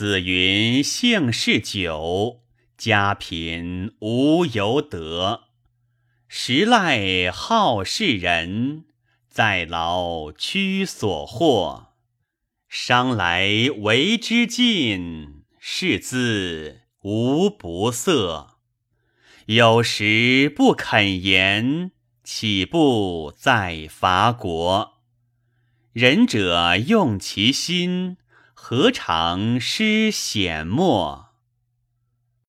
子云：“姓氏久，家贫无由得。时赖好事人，在劳屈所获。商来为之尽，是兹无不色。有时不肯言，岂不在伐国？仁者用其心。”何尝失显末？